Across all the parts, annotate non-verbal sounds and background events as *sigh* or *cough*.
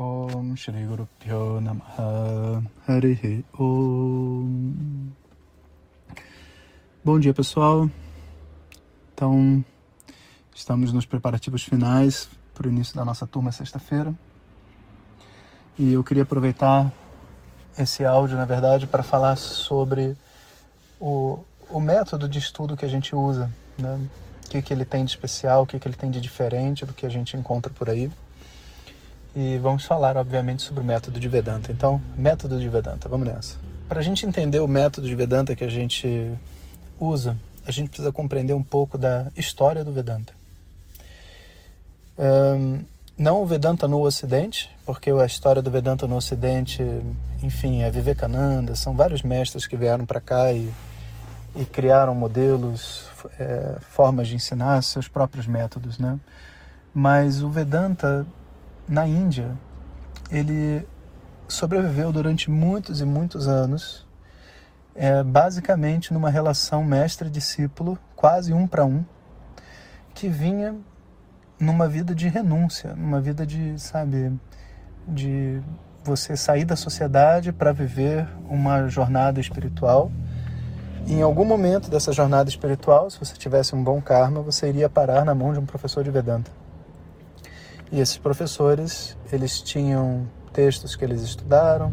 Om Shri Guru Pyo Namaha Om Bom dia pessoal, então estamos nos preparativos finais para o início da nossa turma sexta-feira e eu queria aproveitar esse áudio na verdade para falar sobre o, o método de estudo que a gente usa, né? o que, que ele tem de especial, o que, que ele tem de diferente do que a gente encontra por aí. E vamos falar, obviamente, sobre o método de Vedanta. Então, método de Vedanta, vamos nessa. Para a gente entender o método de Vedanta que a gente usa, a gente precisa compreender um pouco da história do Vedanta. Um, não o Vedanta no Ocidente, porque a história do Vedanta no Ocidente, enfim, é Vivekananda, são vários mestres que vieram para cá e e criaram modelos, é, formas de ensinar, seus próprios métodos, né? Mas o Vedanta na Índia, ele sobreviveu durante muitos e muitos anos, é, basicamente numa relação mestre-discípulo, quase um para um, que vinha numa vida de renúncia, numa vida de, sabe, de você sair da sociedade para viver uma jornada espiritual em algum momento dessa jornada espiritual, se você tivesse um bom karma, você iria parar na mão de um professor de Vedanta. E esses professores, eles tinham textos que eles estudaram,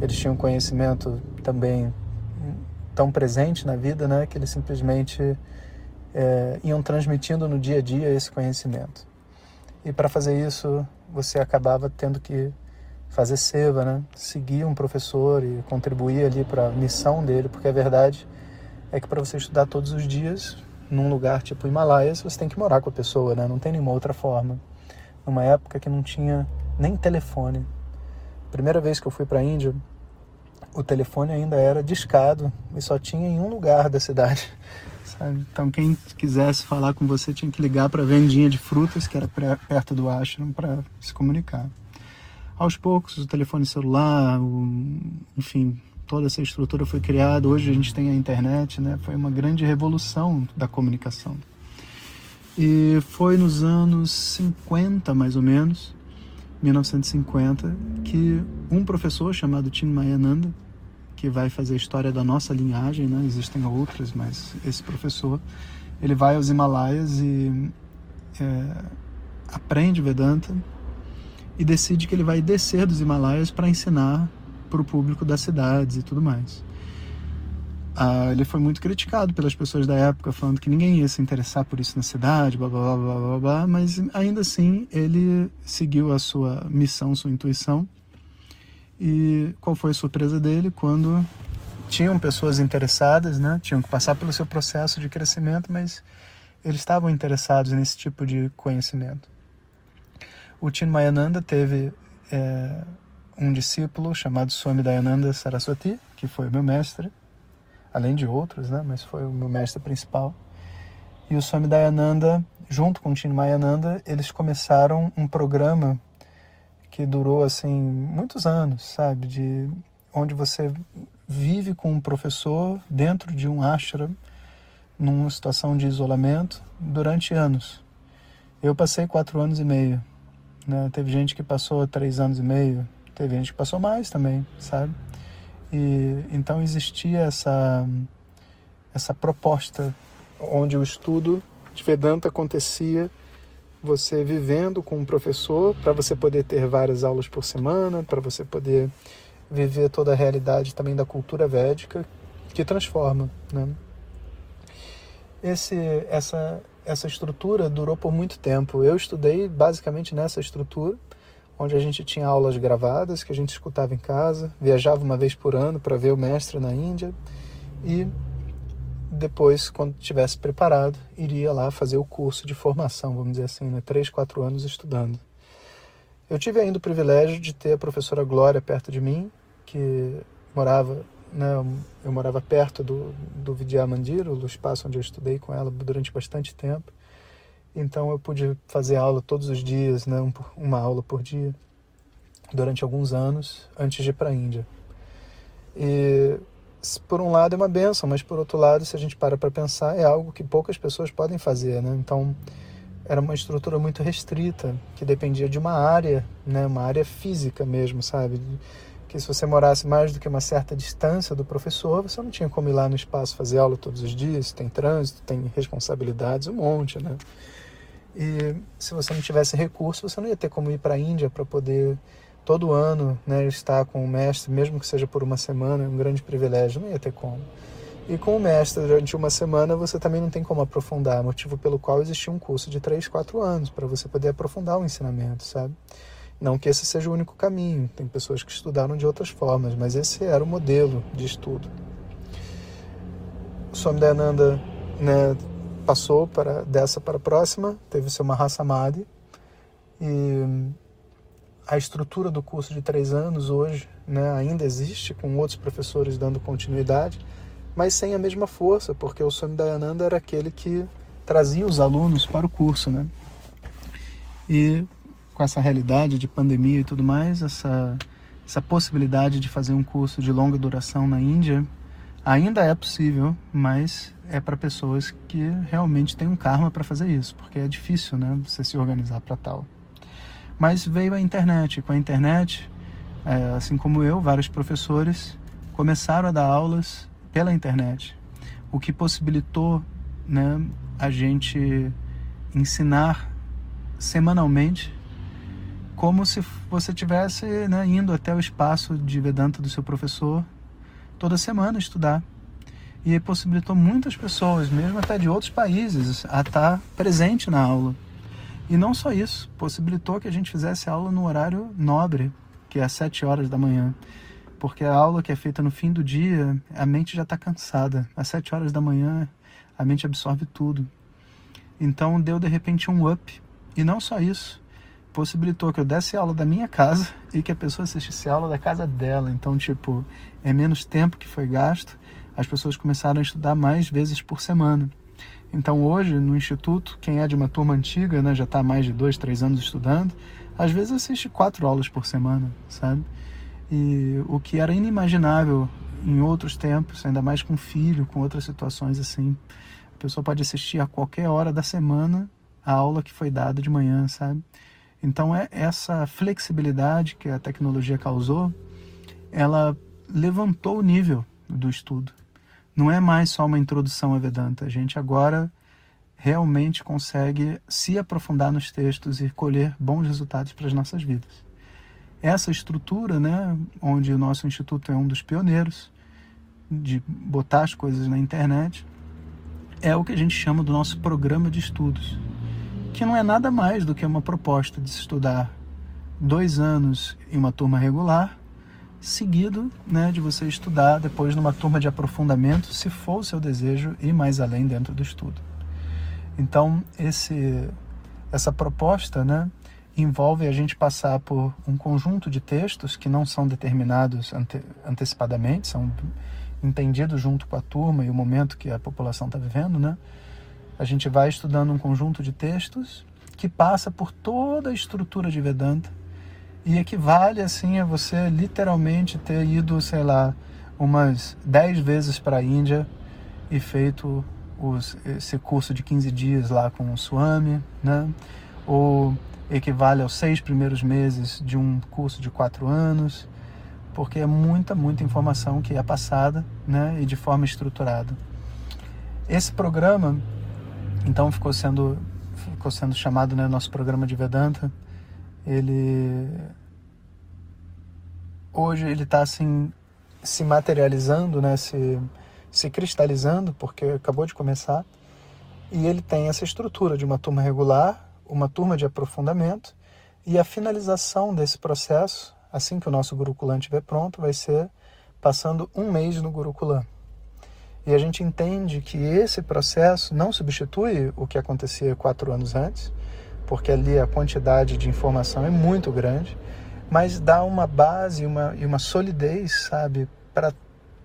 eles tinham conhecimento também tão presente na vida, né, que eles simplesmente é, iam transmitindo no dia a dia esse conhecimento. E para fazer isso, você acabava tendo que fazer seva, né, seguir um professor e contribuir ali para a missão dele, porque a verdade é que para você estudar todos os dias num lugar tipo Himalaias, você tem que morar com a pessoa, né? Não tem nenhuma outra forma. Numa época que não tinha nem telefone. Primeira vez que eu fui para a Índia, o telefone ainda era discado e só tinha em um lugar da cidade. *laughs* Sabe? Então quem quisesse falar com você tinha que ligar para a vendinha de frutas que era perto do ashram para se comunicar. Aos poucos, o telefone celular, o, enfim, toda essa estrutura foi criada. Hoje a gente tem a internet, né? Foi uma grande revolução da comunicação. E foi nos anos 50, mais ou menos, 1950, que um professor chamado Tim Mayananda, que vai fazer a história da nossa linhagem, né? Existem outras, mas esse professor, ele vai aos Himalaias e é, aprende Vedanta e decide que ele vai descer dos Himalaias para ensinar para o público das cidades e tudo mais. Ah, ele foi muito criticado pelas pessoas da época, falando que ninguém ia se interessar por isso na cidade, blá blá blá blá blá, mas ainda assim ele seguiu a sua missão, sua intuição. E qual foi a surpresa dele quando tinham pessoas interessadas, né? Tinham que passar pelo seu processo de crescimento, mas eles estavam interessados nesse tipo de conhecimento. O Tim Mayananda teve é, um discípulo chamado Swami Dayananda Saraswati, que foi o meu mestre, além de outros, né, mas foi o meu mestre principal. E o Swami Dayananda, junto com o Chinmayananda, eles começaram um programa que durou assim muitos anos, sabe, de onde você vive com um professor dentro de um ashram, numa situação de isolamento durante anos. Eu passei quatro anos e meio. Né? Teve gente que passou três anos e meio, Teve gente que passou mais também, sabe? E então existia essa essa proposta onde o estudo de Vedanta acontecia você vivendo com um professor para você poder ter várias aulas por semana, para você poder viver toda a realidade também da cultura védica que transforma, né? Esse essa essa estrutura durou por muito tempo. Eu estudei basicamente nessa estrutura onde a gente tinha aulas gravadas que a gente escutava em casa, viajava uma vez por ano para ver o mestre na Índia e depois, quando estivesse preparado, iria lá fazer o curso de formação, vamos dizer assim, né? três, quatro anos estudando. Eu tive ainda o privilégio de ter a professora Glória perto de mim, que morava, né, eu morava perto do, do Vidya Mandir, o espaço onde eu estudei com ela durante bastante tempo. Então eu pude fazer aula todos os dias, né, uma aula por dia, durante alguns anos, antes de ir para a Índia. E por um lado é uma benção, mas por outro lado, se a gente para para pensar, é algo que poucas pessoas podem fazer, né? Então, era uma estrutura muito restrita, que dependia de uma área, né, uma área física mesmo, sabe? Que se você morasse mais do que uma certa distância do professor, você não tinha como ir lá no espaço fazer aula todos os dias, tem trânsito, tem responsabilidades, um monte, né? E se você não tivesse recurso, você não ia ter como ir para a Índia para poder todo ano né, estar com o mestre, mesmo que seja por uma semana, é um grande privilégio, não ia ter como. E com o mestre durante uma semana você também não tem como aprofundar, motivo pelo qual existia um curso de 3, 4 anos para você poder aprofundar o ensinamento, sabe? Não que esse seja o único caminho, tem pessoas que estudaram de outras formas, mas esse era o modelo de estudo. O Swami Dayananda né, passou para, dessa para a próxima, teve seu Mahasamadhi, e a estrutura do curso de três anos hoje né, ainda existe, com outros professores dando continuidade, mas sem a mesma força, porque o Swami Dayananda era aquele que trazia os alunos para o curso, né? E com essa realidade de pandemia e tudo mais, essa, essa possibilidade de fazer um curso de longa duração na Índia ainda é possível, mas é para pessoas que realmente têm um karma para fazer isso, porque é difícil, né, você se organizar para tal. Mas veio a internet, com a internet, é, assim como eu, vários professores começaram a dar aulas pela internet, o que possibilitou né, a gente ensinar semanalmente como se você tivesse né, indo até o espaço de Vedanta do seu professor toda semana estudar. E possibilitou muitas pessoas, mesmo até de outros países, a estar presente na aula. E não só isso, possibilitou que a gente fizesse aula no horário nobre, que é às 7 horas da manhã porque a aula que é feita no fim do dia, a mente já está cansada. Às sete horas da manhã, a mente absorve tudo. Então deu de repente um up. E não só isso, possibilitou que eu desse aula da minha casa e que a pessoa assistisse a aula da casa dela. Então, tipo, é menos tempo que foi gasto. As pessoas começaram a estudar mais vezes por semana. Então, hoje, no Instituto, quem é de uma turma antiga, né, já está mais de dois, três anos estudando, às vezes assiste quatro aulas por semana, sabe? E o que era inimaginável em outros tempos, ainda mais com filho, com outras situações assim. A pessoa pode assistir a qualquer hora da semana a aula que foi dada de manhã, sabe? Então é essa flexibilidade que a tecnologia causou, ela levantou o nível do estudo. Não é mais só uma introdução a Vedanta. A gente agora realmente consegue se aprofundar nos textos e colher bons resultados para as nossas vidas essa estrutura, né, onde o nosso instituto é um dos pioneiros de botar as coisas na internet, é o que a gente chama do nosso programa de estudos, que não é nada mais do que uma proposta de estudar dois anos em uma turma regular, seguido né, de você estudar depois numa turma de aprofundamento, se for o seu desejo, ir mais além dentro do estudo. Então, esse, essa proposta, né, envolve a gente passar por um conjunto de textos que não são determinados ante, antecipadamente, são entendidos junto com a turma e o momento que a população está vivendo, né? A gente vai estudando um conjunto de textos que passa por toda a estrutura de Vedanta e equivale assim a você literalmente ter ido, sei lá, umas 10 vezes para a Índia e feito os, esse curso de 15 dias lá com o Swami, né? Ou equivale aos seis primeiros meses de um curso de quatro anos, porque é muita, muita informação que é passada né, e de forma estruturada. Esse programa, então, ficou sendo, ficou sendo chamado né, nosso programa de Vedanta. Ele hoje ele está assim se materializando, né, se, se cristalizando, porque acabou de começar. E ele tem essa estrutura de uma turma regular, uma turma de aprofundamento e a finalização desse processo, assim que o nosso Gurukulan estiver pronto, vai ser passando um mês no Gurukulan. E a gente entende que esse processo não substitui o que acontecia quatro anos antes, porque ali a quantidade de informação é muito grande, mas dá uma base uma, e uma solidez, sabe, para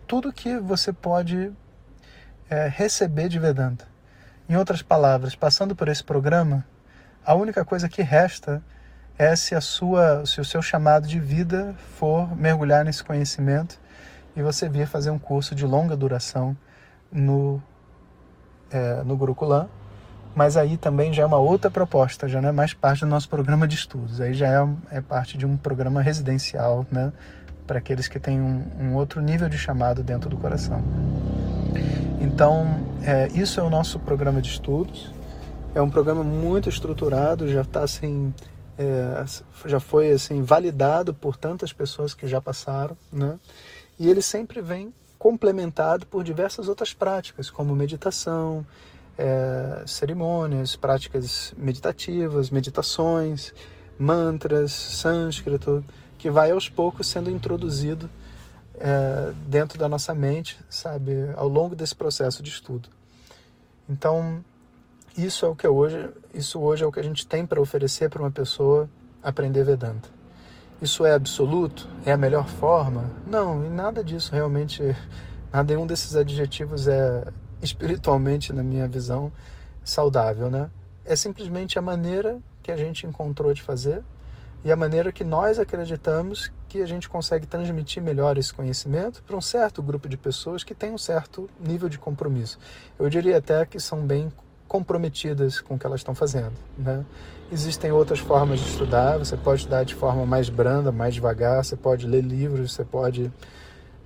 tudo que você pode é, receber de Vedanta. Em outras palavras, passando por esse programa, a única coisa que resta é se a sua, se o seu chamado de vida for mergulhar nesse conhecimento e você vir fazer um curso de longa duração no é, no Gurukulam mas aí também já é uma outra proposta, já não é mais parte do nosso programa de estudos, aí já é, é parte de um programa residencial, né, para aqueles que têm um, um, outro nível de chamado dentro do coração. Então, é, isso é o nosso programa de estudos. É um programa muito estruturado, já está assim, é, já foi assim validado por tantas pessoas que já passaram, né? E ele sempre vem complementado por diversas outras práticas, como meditação, é, cerimônias, práticas meditativas, meditações, mantras, sânscrito, que vai aos poucos sendo introduzido é, dentro da nossa mente, sabe, ao longo desse processo de estudo. Então, isso é o que hoje, isso hoje é o que a gente tem para oferecer para uma pessoa aprender Vedanta. Isso é absoluto? É a melhor forma? Não, e nada disso realmente, nenhum desses adjetivos é espiritualmente, na minha visão, saudável, né? É simplesmente a maneira que a gente encontrou de fazer e a maneira que nós acreditamos que a gente consegue transmitir melhor esse conhecimento para um certo grupo de pessoas que tem um certo nível de compromisso. Eu diria até que são bem comprometidas com o que elas estão fazendo. Né? Existem outras formas de estudar, você pode estudar de forma mais branda, mais devagar, você pode ler livros, você pode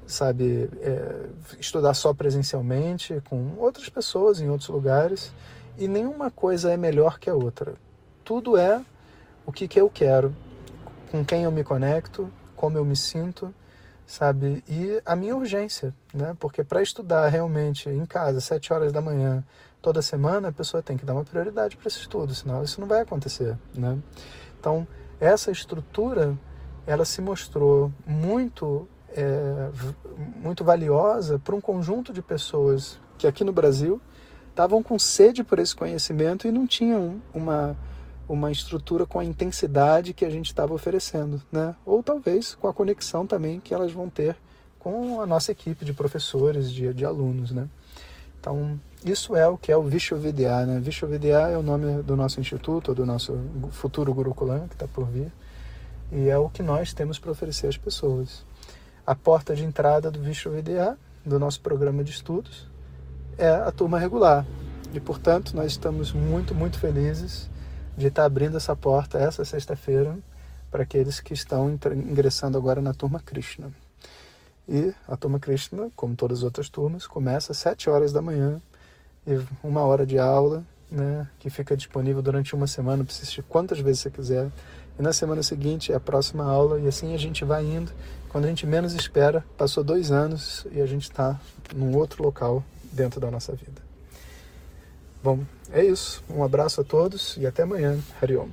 sabe, é, estudar só presencialmente com outras pessoas em outros lugares e nenhuma coisa é melhor que a outra. Tudo é o que, que eu quero, com quem eu me conecto, como eu me sinto, sabe? E a minha urgência, né? Porque para estudar realmente em casa, sete horas da manhã, toda semana, a pessoa tem que dar uma prioridade para esse estudo, senão isso não vai acontecer, né? Então, essa estrutura, ela se mostrou muito é, muito valiosa para um conjunto de pessoas que aqui no Brasil estavam com sede por esse conhecimento e não tinham uma, uma estrutura com a intensidade que a gente estava oferecendo, né? Ou talvez com a conexão também que elas vão ter com a nossa equipe de professores, de, de alunos, né? Então, isso é o que é o Vishwavidya, né? Vishwavidya é o nome do nosso instituto, do nosso futuro Gurukulam, que está por vir, e é o que nós temos para oferecer às pessoas a porta de entrada do VDA, do nosso programa de estudos, é a turma regular. E, portanto, nós estamos muito, muito felizes de estar abrindo essa porta essa sexta-feira para aqueles que estão ingressando agora na turma Krishna. E a turma Krishna, como todas as outras turmas, começa às 7 horas da manhã e uma hora de aula, né, que fica disponível durante uma semana para assistir quantas vezes você quiser. E na semana seguinte é a próxima aula e assim a gente vai indo quando a gente menos espera, passou dois anos e a gente está num outro local dentro da nossa vida. Bom, é isso. Um abraço a todos e até amanhã. Hariom.